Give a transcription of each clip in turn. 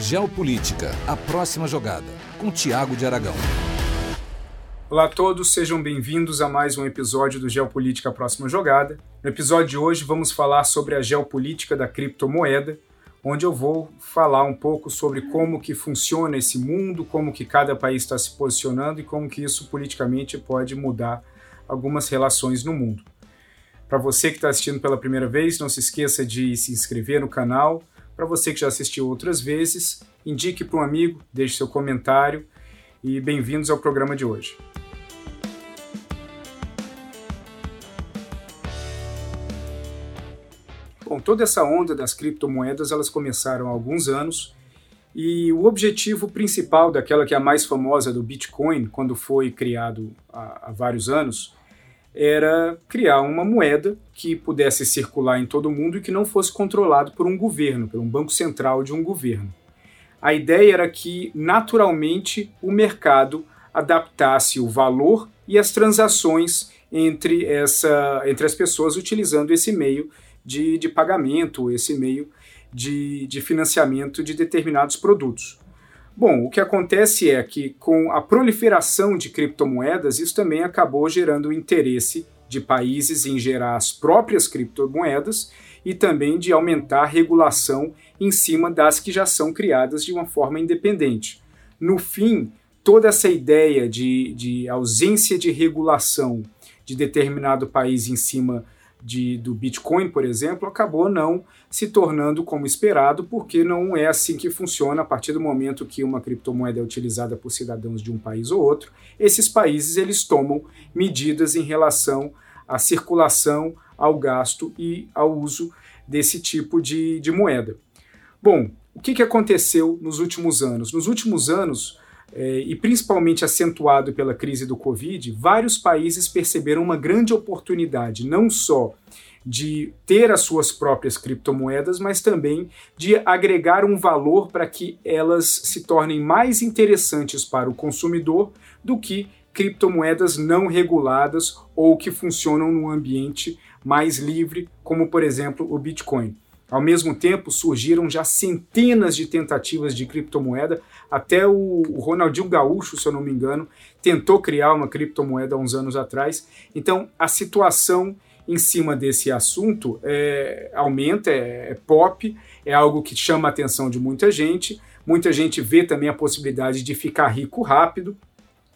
Geopolítica, a próxima jogada, com Tiago de Aragão. Olá a todos, sejam bem-vindos a mais um episódio do Geopolítica a Próxima Jogada. No episódio de hoje vamos falar sobre a geopolítica da criptomoeda, onde eu vou falar um pouco sobre como que funciona esse mundo, como que cada país está se posicionando e como que isso politicamente pode mudar algumas relações no mundo. Para você que está assistindo pela primeira vez, não se esqueça de se inscrever no canal, para você que já assistiu outras vezes, indique para um amigo, deixe seu comentário e bem-vindos ao programa de hoje. Bom, toda essa onda das criptomoedas, elas começaram há alguns anos e o objetivo principal daquela que é a mais famosa do Bitcoin, quando foi criado há, há vários anos, era criar uma moeda que pudesse circular em todo o mundo e que não fosse controlado por um governo, por um banco central de um governo. A ideia era que, naturalmente, o mercado adaptasse o valor e as transações entre, essa, entre as pessoas utilizando esse meio de, de pagamento, esse meio de, de financiamento de determinados produtos. Bom, o que acontece é que com a proliferação de criptomoedas, isso também acabou gerando o interesse de países em gerar as próprias criptomoedas e também de aumentar a regulação em cima das que já são criadas de uma forma independente. No fim, toda essa ideia de, de ausência de regulação de determinado país em cima de, do Bitcoin, por exemplo, acabou não se tornando como esperado, porque não é assim que funciona a partir do momento que uma criptomoeda é utilizada por cidadãos de um país ou outro. Esses países eles tomam medidas em relação à circulação, ao gasto e ao uso desse tipo de, de moeda. Bom, o que, que aconteceu nos últimos anos? Nos últimos anos, é, e principalmente acentuado pela crise do Covid, vários países perceberam uma grande oportunidade, não só de ter as suas próprias criptomoedas, mas também de agregar um valor para que elas se tornem mais interessantes para o consumidor do que criptomoedas não reguladas ou que funcionam num ambiente mais livre, como por exemplo o Bitcoin. Ao mesmo tempo, surgiram já centenas de tentativas de criptomoeda. Até o Ronaldinho Gaúcho, se eu não me engano, tentou criar uma criptomoeda há uns anos atrás. Então, a situação em cima desse assunto é, aumenta, é, é pop, é algo que chama a atenção de muita gente. Muita gente vê também a possibilidade de ficar rico rápido,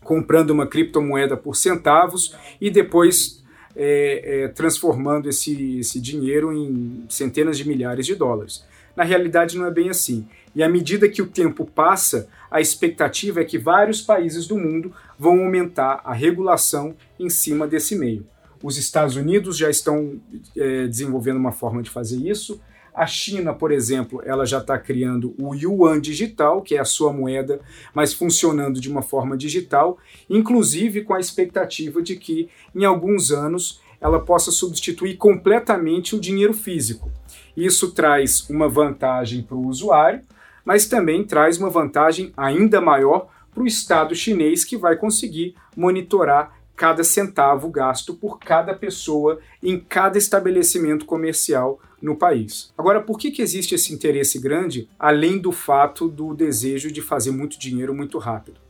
comprando uma criptomoeda por centavos e depois é, é, transformando esse, esse dinheiro em centenas de milhares de dólares. Na realidade, não é bem assim. E à medida que o tempo passa, a expectativa é que vários países do mundo vão aumentar a regulação em cima desse meio. Os Estados Unidos já estão é, desenvolvendo uma forma de fazer isso. A China, por exemplo, ela já está criando o yuan digital, que é a sua moeda, mas funcionando de uma forma digital, inclusive com a expectativa de que em alguns anos ela possa substituir completamente o dinheiro físico. Isso traz uma vantagem para o usuário, mas também traz uma vantagem ainda maior para o Estado chinês, que vai conseguir monitorar cada centavo gasto por cada pessoa em cada estabelecimento comercial no país. Agora, por que, que existe esse interesse grande, além do fato do desejo de fazer muito dinheiro muito rápido?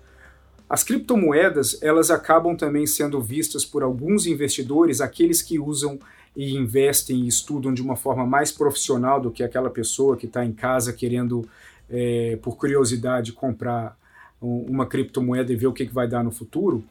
As criptomoedas, elas acabam também sendo vistas por alguns investidores, aqueles que usam e investem e estudam de uma forma mais profissional do que aquela pessoa que está em casa querendo, é, por curiosidade, comprar uma criptomoeda e ver o que, que vai dar no futuro,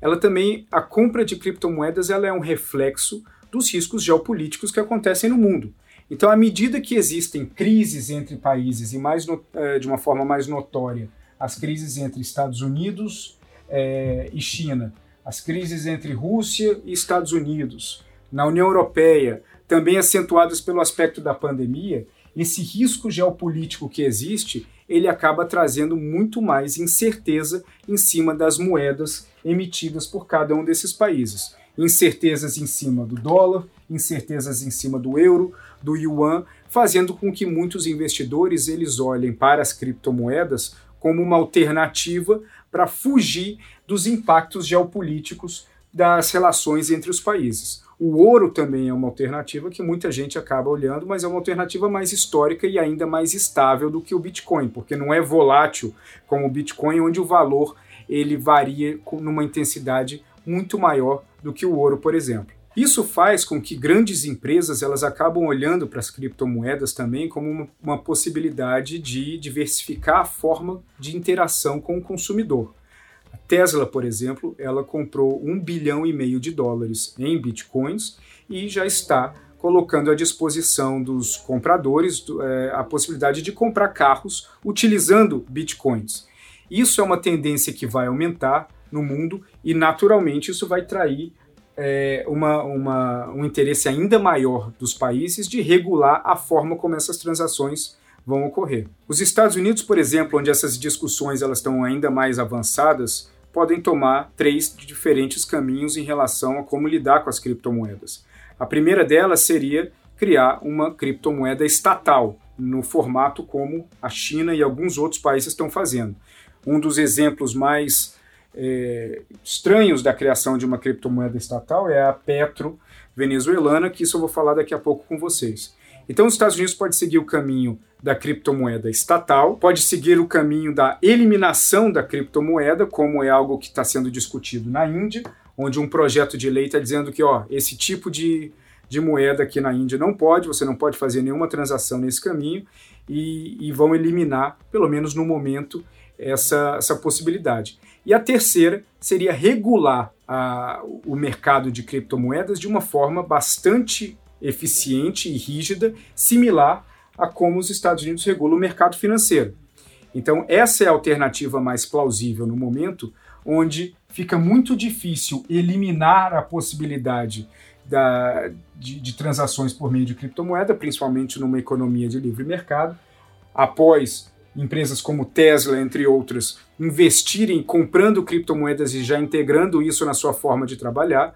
ela também, a compra de criptomoedas ela é um reflexo dos riscos geopolíticos que acontecem no mundo. Então, à medida que existem crises entre países e mais no, é, de uma forma mais notória, as crises entre Estados Unidos é, e China, as crises entre Rússia e Estados Unidos, na União Europeia, também acentuadas pelo aspecto da pandemia, esse risco geopolítico que existe, ele acaba trazendo muito mais incerteza em cima das moedas emitidas por cada um desses países. Incertezas em cima do dólar, incertezas em cima do euro, do yuan, fazendo com que muitos investidores eles olhem para as criptomoedas como uma alternativa para fugir dos impactos geopolíticos das relações entre os países. O ouro também é uma alternativa que muita gente acaba olhando, mas é uma alternativa mais histórica e ainda mais estável do que o Bitcoin, porque não é volátil como o Bitcoin, onde o valor ele varia numa intensidade muito maior do que o ouro, por exemplo. Isso faz com que grandes empresas elas acabam olhando para as criptomoedas também como uma, uma possibilidade de diversificar a forma de interação com o consumidor. Tesla, por exemplo, ela comprou um bilhão e meio de dólares em bitcoins e já está colocando à disposição dos compradores é, a possibilidade de comprar carros utilizando bitcoins. Isso é uma tendência que vai aumentar no mundo e, naturalmente, isso vai trair é, uma, uma, um interesse ainda maior dos países de regular a forma como essas transações vão ocorrer. Os Estados Unidos, por exemplo, onde essas discussões elas estão ainda mais avançadas, podem tomar três diferentes caminhos em relação a como lidar com as criptomoedas. A primeira delas seria criar uma criptomoeda estatal, no formato como a China e alguns outros países estão fazendo. Um dos exemplos mais é, estranhos da criação de uma criptomoeda estatal é a Petro venezuelana, que isso eu vou falar daqui a pouco com vocês. Então, os Estados Unidos pode seguir o caminho da criptomoeda estatal, pode seguir o caminho da eliminação da criptomoeda, como é algo que está sendo discutido na Índia, onde um projeto de lei está dizendo que ó, esse tipo de, de moeda aqui na Índia não pode, você não pode fazer nenhuma transação nesse caminho, e, e vão eliminar, pelo menos no momento, essa, essa possibilidade. E a terceira seria regular a, o mercado de criptomoedas de uma forma bastante eficiente e rígida, similar a como os Estados Unidos regulam o mercado financeiro. Então, essa é a alternativa mais plausível no momento, onde fica muito difícil eliminar a possibilidade da, de, de transações por meio de criptomoeda, principalmente numa economia de livre mercado, após empresas como Tesla, entre outras, investirem comprando criptomoedas e já integrando isso na sua forma de trabalhar,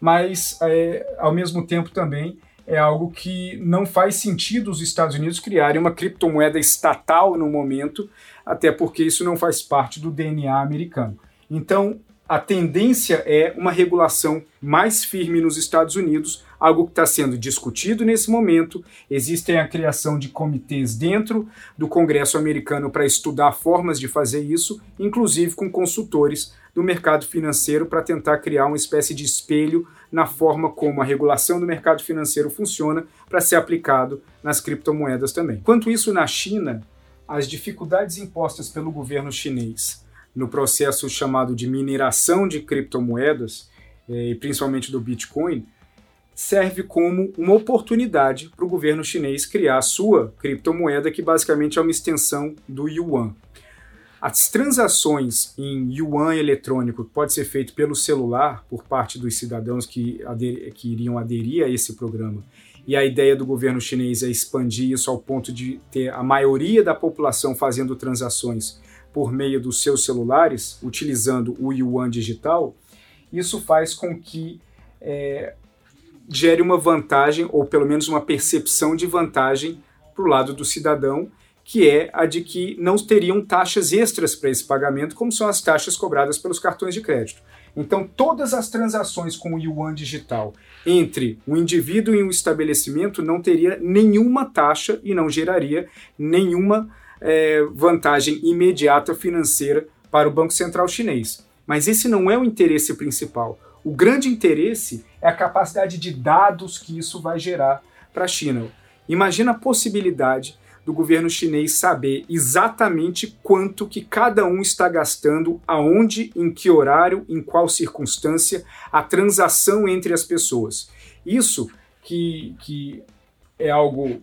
mas é, ao mesmo tempo também é algo que não faz sentido os Estados Unidos criarem uma criptomoeda estatal no momento, até porque isso não faz parte do DNA americano. Então, a tendência é uma regulação mais firme nos Estados Unidos, algo que está sendo discutido nesse momento. Existem a criação de comitês dentro do Congresso americano para estudar formas de fazer isso, inclusive com consultores do mercado financeiro para tentar criar uma espécie de espelho na forma como a regulação do mercado financeiro funciona para ser aplicado nas criptomoedas também. Quanto isso na China, as dificuldades impostas pelo governo chinês no processo chamado de mineração de criptomoedas, eh, e principalmente do Bitcoin, serve como uma oportunidade para o governo chinês criar a sua criptomoeda, que basicamente é uma extensão do yuan. As transações em yuan eletrônico que pode ser feito pelo celular por parte dos cidadãos que, que iriam aderir a esse programa, e a ideia do governo chinês é expandir isso ao ponto de ter a maioria da população fazendo transações por meio dos seus celulares, utilizando o yuan digital, isso faz com que é, gere uma vantagem, ou pelo menos uma percepção de vantagem para o lado do cidadão, que é a de que não teriam taxas extras para esse pagamento, como são as taxas cobradas pelos cartões de crédito. Então, todas as transações com o yuan digital entre um indivíduo e um estabelecimento não teria nenhuma taxa e não geraria nenhuma é, vantagem imediata financeira para o Banco Central chinês. Mas esse não é o interesse principal. O grande interesse é a capacidade de dados que isso vai gerar para a China. Imagina a possibilidade do governo chinês saber exatamente quanto que cada um está gastando, aonde, em que horário, em qual circunstância, a transação entre as pessoas. Isso que, que é algo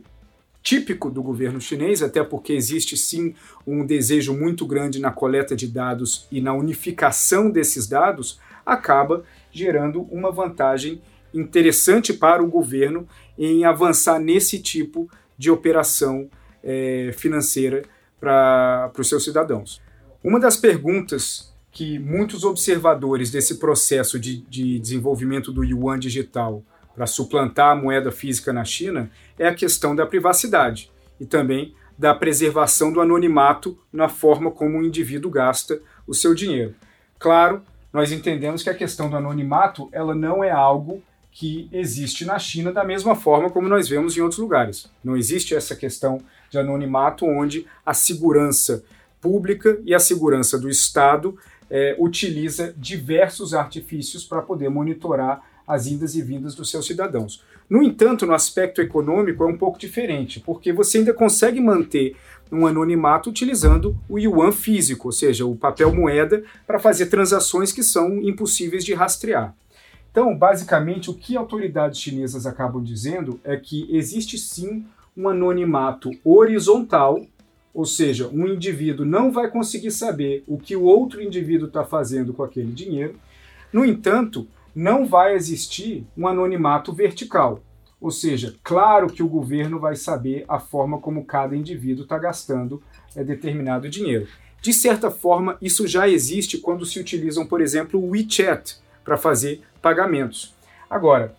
típico do governo chinês, até porque existe sim um desejo muito grande na coleta de dados e na unificação desses dados, acaba gerando uma vantagem interessante para o governo em avançar nesse tipo de operação é, financeira para os seus cidadãos. Uma das perguntas que muitos observadores desse processo de, de desenvolvimento do yuan digital para suplantar a moeda física na China é a questão da privacidade e também da preservação do anonimato na forma como o indivíduo gasta o seu dinheiro. Claro, nós entendemos que a questão do anonimato ela não é algo que existe na China da mesma forma como nós vemos em outros lugares. Não existe essa questão de anonimato onde a segurança pública e a segurança do Estado é, utiliza diversos artifícios para poder monitorar as indas e vindas dos seus cidadãos. No entanto, no aspecto econômico é um pouco diferente, porque você ainda consegue manter um anonimato utilizando o yuan físico, ou seja, o papel moeda, para fazer transações que são impossíveis de rastrear. Então, basicamente, o que autoridades chinesas acabam dizendo é que existe sim um anonimato horizontal, ou seja, um indivíduo não vai conseguir saber o que o outro indivíduo está fazendo com aquele dinheiro. No entanto, não vai existir um anonimato vertical, ou seja, claro que o governo vai saber a forma como cada indivíduo está gastando é, determinado dinheiro. De certa forma, isso já existe quando se utilizam, por exemplo, o WeChat para fazer pagamentos. Agora,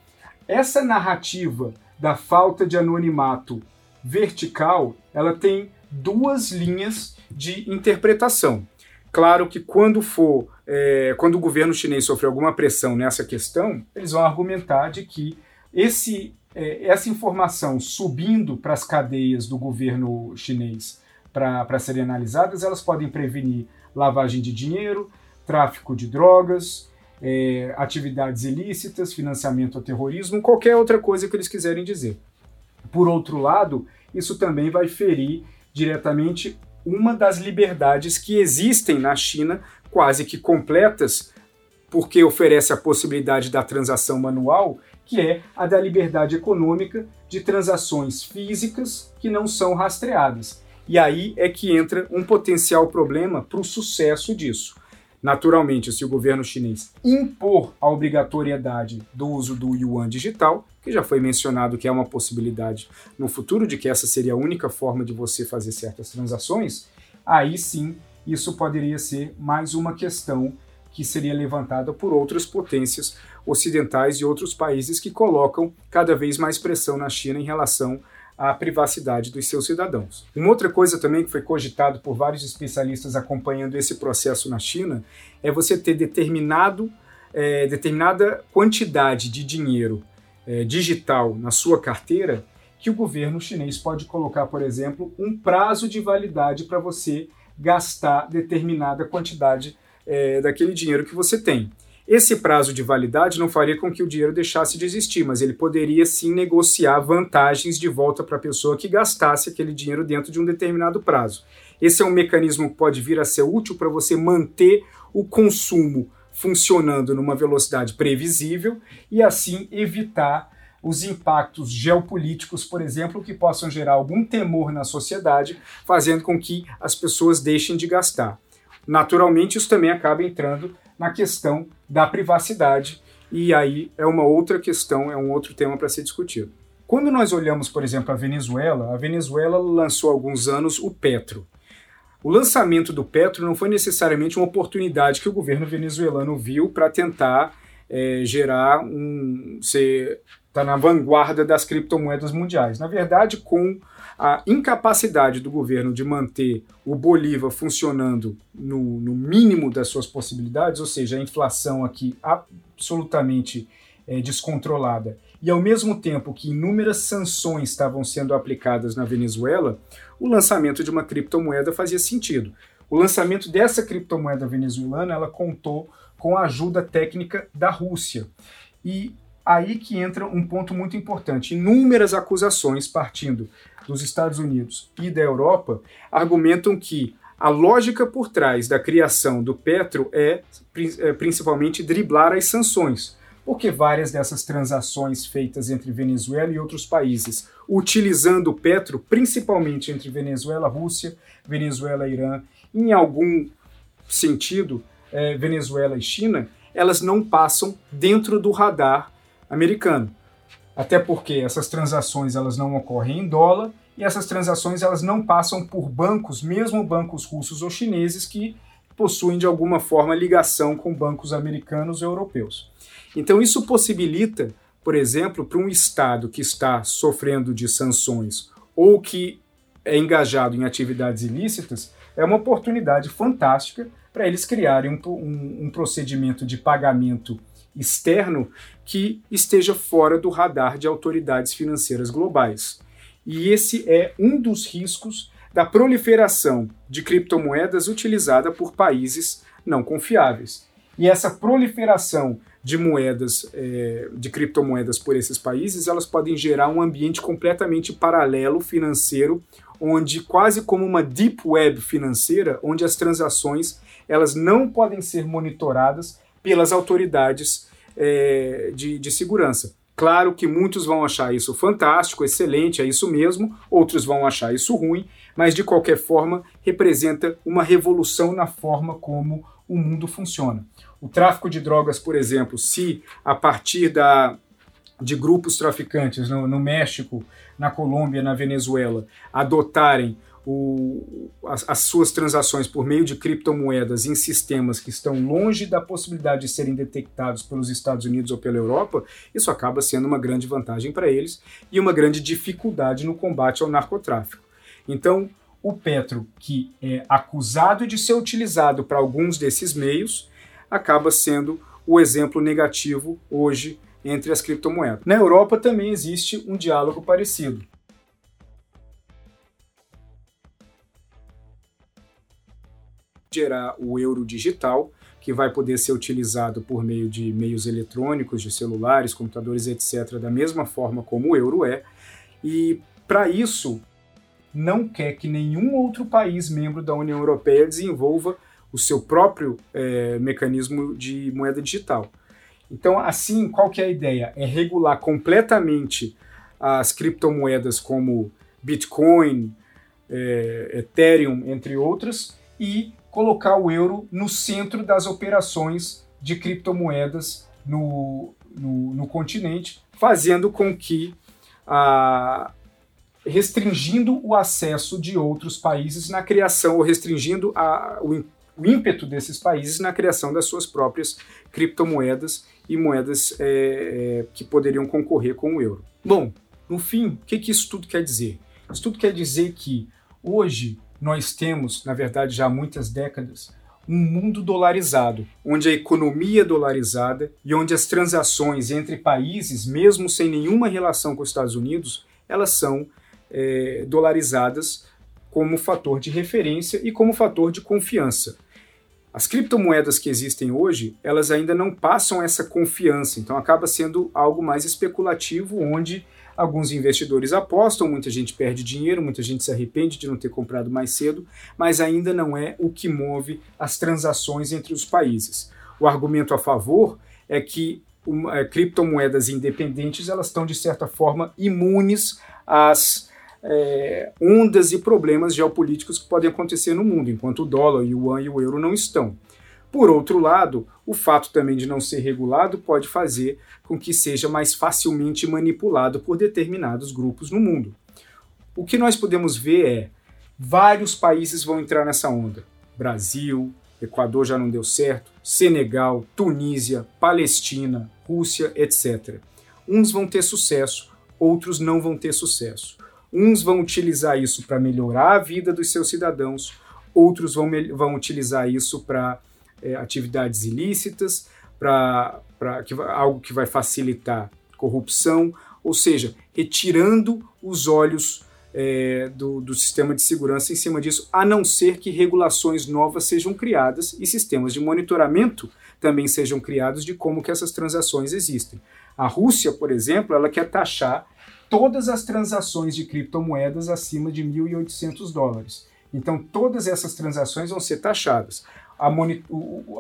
essa narrativa da falta de anonimato vertical, ela tem duas linhas de interpretação. Claro que quando for, é, quando o governo chinês sofrer alguma pressão nessa questão, eles vão argumentar de que esse, é, essa informação subindo para as cadeias do governo chinês para serem analisadas, elas podem prevenir lavagem de dinheiro, tráfico de drogas, é, atividades ilícitas, financiamento ao terrorismo, qualquer outra coisa que eles quiserem dizer. Por outro lado, isso também vai ferir diretamente uma das liberdades que existem na China, quase que completas, porque oferece a possibilidade da transação manual, que é a da liberdade econômica de transações físicas que não são rastreadas. E aí é que entra um potencial problema para o sucesso disso. Naturalmente, se o governo chinês impor a obrigatoriedade do uso do yuan digital, que já foi mencionado que é uma possibilidade no futuro de que essa seria a única forma de você fazer certas transações, aí sim isso poderia ser mais uma questão que seria levantada por outras potências ocidentais e outros países que colocam cada vez mais pressão na China em relação a privacidade dos seus cidadãos. Uma outra coisa também que foi cogitado por vários especialistas acompanhando esse processo na China é você ter determinado, é, determinada quantidade de dinheiro é, digital na sua carteira que o governo chinês pode colocar, por exemplo, um prazo de validade para você gastar determinada quantidade é, daquele dinheiro que você tem. Esse prazo de validade não faria com que o dinheiro deixasse de existir, mas ele poderia sim negociar vantagens de volta para a pessoa que gastasse aquele dinheiro dentro de um determinado prazo. Esse é um mecanismo que pode vir a ser útil para você manter o consumo funcionando numa velocidade previsível e assim evitar os impactos geopolíticos, por exemplo, que possam gerar algum temor na sociedade, fazendo com que as pessoas deixem de gastar. Naturalmente, isso também acaba entrando na questão da privacidade, e aí é uma outra questão, é um outro tema para ser discutido. Quando nós olhamos, por exemplo, a Venezuela, a Venezuela lançou há alguns anos o Petro. O lançamento do Petro não foi necessariamente uma oportunidade que o governo venezuelano viu para tentar é, gerar um. ser tá na vanguarda das criptomoedas mundiais. Na verdade, com a incapacidade do governo de manter o Bolívar funcionando no, no mínimo das suas possibilidades, ou seja, a inflação aqui absolutamente é, descontrolada, e ao mesmo tempo que inúmeras sanções estavam sendo aplicadas na Venezuela, o lançamento de uma criptomoeda fazia sentido. O lançamento dessa criptomoeda venezuelana ela contou com a ajuda técnica da Rússia. E aí que entra um ponto muito importante. Inúmeras acusações partindo dos Estados Unidos e da Europa argumentam que a lógica por trás da criação do Petro é, é principalmente driblar as sanções, porque várias dessas transações feitas entre Venezuela e outros países, utilizando o Petro, principalmente entre Venezuela, Rússia, Venezuela, Irã, em algum sentido, é, Venezuela e China, elas não passam dentro do radar americano. Até porque essas transações elas não ocorrem em dólar e essas transações elas não passam por bancos, mesmo bancos russos ou chineses que possuem de alguma forma ligação com bancos americanos ou europeus. Então isso possibilita, por exemplo, para um estado que está sofrendo de sanções ou que é engajado em atividades ilícitas, é uma oportunidade fantástica para eles criarem um, um, um procedimento de pagamento externo que esteja fora do radar de autoridades financeiras globais. E esse é um dos riscos da proliferação de criptomoedas utilizada por países não confiáveis. E essa proliferação de moedas, é, de criptomoedas por esses países, elas podem gerar um ambiente completamente paralelo financeiro, onde quase como uma deep web financeira, onde as transações elas não podem ser monitoradas pelas autoridades é, de, de segurança. Claro que muitos vão achar isso fantástico, excelente, é isso mesmo, outros vão achar isso ruim, mas de qualquer forma representa uma revolução na forma como o mundo funciona. O tráfico de drogas, por exemplo, se a partir da, de grupos traficantes no, no México, na Colômbia, na Venezuela, adotarem o, as, as, suas transações por meio de criptomoedas em sistemas que estão longe da possibilidade de serem detectados pelos Estados Unidos ou pela Europa, isso acaba sendo uma grande vantagem para eles e uma grande dificuldade no combate ao narcotráfico. Então, o Petro, que é acusado de ser utilizado para alguns desses meios, acaba sendo o exemplo negativo hoje entre as criptomoedas. Na Europa também existe um diálogo parecido. Gerar o euro digital, que vai poder ser utilizado por meio de meios eletrônicos, de celulares, computadores, etc., da mesma forma como o euro é. E para isso, não quer que nenhum outro país membro da União Europeia desenvolva o seu próprio é, mecanismo de moeda digital. Então, assim, qual que é a ideia? É regular completamente as criptomoedas como Bitcoin, é, Ethereum, entre outras, e colocar o euro no centro das operações de criptomoedas no, no, no continente, fazendo com que a, restringindo o acesso de outros países na criação, ou restringindo a, o, o, ímpeto desses países na criação das suas próprias criptomoedas e moedas é, é, que poderiam concorrer com o euro. Bom, no fim, o que, que isso tudo quer dizer? Isso tudo quer dizer que hoje nós temos, na verdade, já há muitas décadas, um mundo dolarizado, onde a economia é dolarizada e onde as transações entre países, mesmo sem nenhuma relação com os Estados Unidos, elas são é, dolarizadas como fator de referência e como fator de confiança. As criptomoedas que existem hoje, elas ainda não passam essa confiança, então acaba sendo algo mais especulativo, onde Alguns investidores apostam, muita gente perde dinheiro, muita gente se arrepende de não ter comprado mais cedo, mas ainda não é o que move as transações entre os países. O argumento a favor é que é, criptomoedas independentes elas estão de certa forma imunes às é, ondas e problemas geopolíticos que podem acontecer no mundo, enquanto o dólar, o yuan e o euro não estão. Por outro lado, o fato também de não ser regulado pode fazer com que seja mais facilmente manipulado por determinados grupos no mundo. O que nós podemos ver é vários países vão entrar nessa onda. Brasil, Equador já não deu certo, Senegal, Tunísia, Palestina, Rússia, etc. Uns vão ter sucesso, outros não vão ter sucesso. Uns vão utilizar isso para melhorar a vida dos seus cidadãos, outros vão, vão utilizar isso para é, atividades ilícitas, para algo que vai facilitar corrupção, ou seja, retirando os olhos é, do, do, sistema de segurança em cima disso, a não ser que regulações novas sejam criadas e sistemas de monitoramento também sejam criados de como que essas transações existem. A Rússia, por exemplo, ela quer taxar todas as transações de criptomoedas acima de 1.800 dólares. Então, todas essas transações vão ser taxadas a,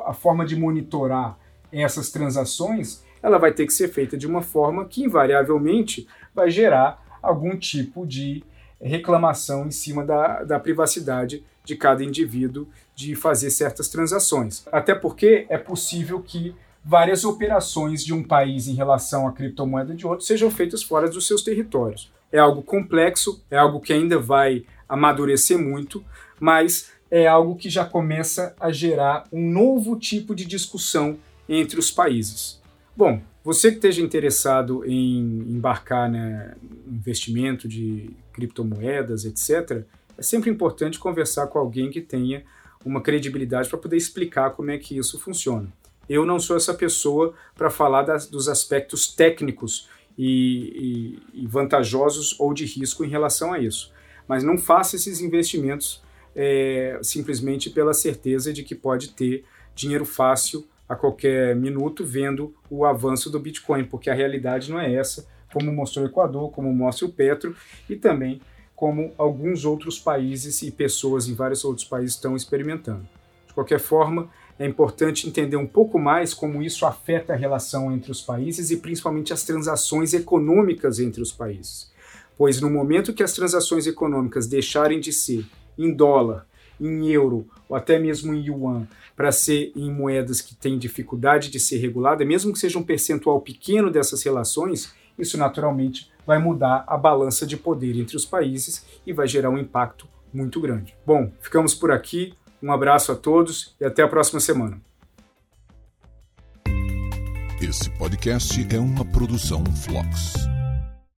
a forma de monitorar essas transações ela vai ter que ser feita de uma forma que invariavelmente vai gerar algum tipo de reclamação em cima da, da privacidade de cada indivíduo de fazer certas transações. Até porque é possível que várias operações de um país em relação à criptomoeda de outro sejam feitas fora dos seus territórios. É algo complexo, é algo que ainda vai amadurecer muito, mas é algo que já começa a gerar um novo tipo de discussão entre os países. Bom, você que esteja interessado em embarcar né, investimento de criptomoedas, etc., é sempre importante conversar com alguém que tenha uma credibilidade para poder explicar como é que isso funciona. Eu não sou essa pessoa para falar das, dos aspectos técnicos e, e, e, vantajosos ou de risco em relação a isso. Mas não faça esses investimentos é, simplesmente pela certeza de que pode ter dinheiro fácil a qualquer minuto vendo o avanço do Bitcoin, porque a realidade não é essa, como mostrou o Equador, como mostra o Petro e também como alguns outros países e pessoas em vários outros países estão experimentando. De qualquer forma, é importante entender um pouco mais como isso afeta a relação entre os países e principalmente as transações econômicas entre os países. Pois no momento que as transações econômicas deixarem de ser em dólar, em euro ou até mesmo em yuan para ser em moedas que têm dificuldade de ser regulada, mesmo que seja um percentual pequeno dessas relações, isso naturalmente vai mudar a balança de poder entre os países e vai gerar um impacto muito grande. Bom, ficamos por aqui. Um abraço a todos e até a próxima semana. Esse podcast é uma produção Flux.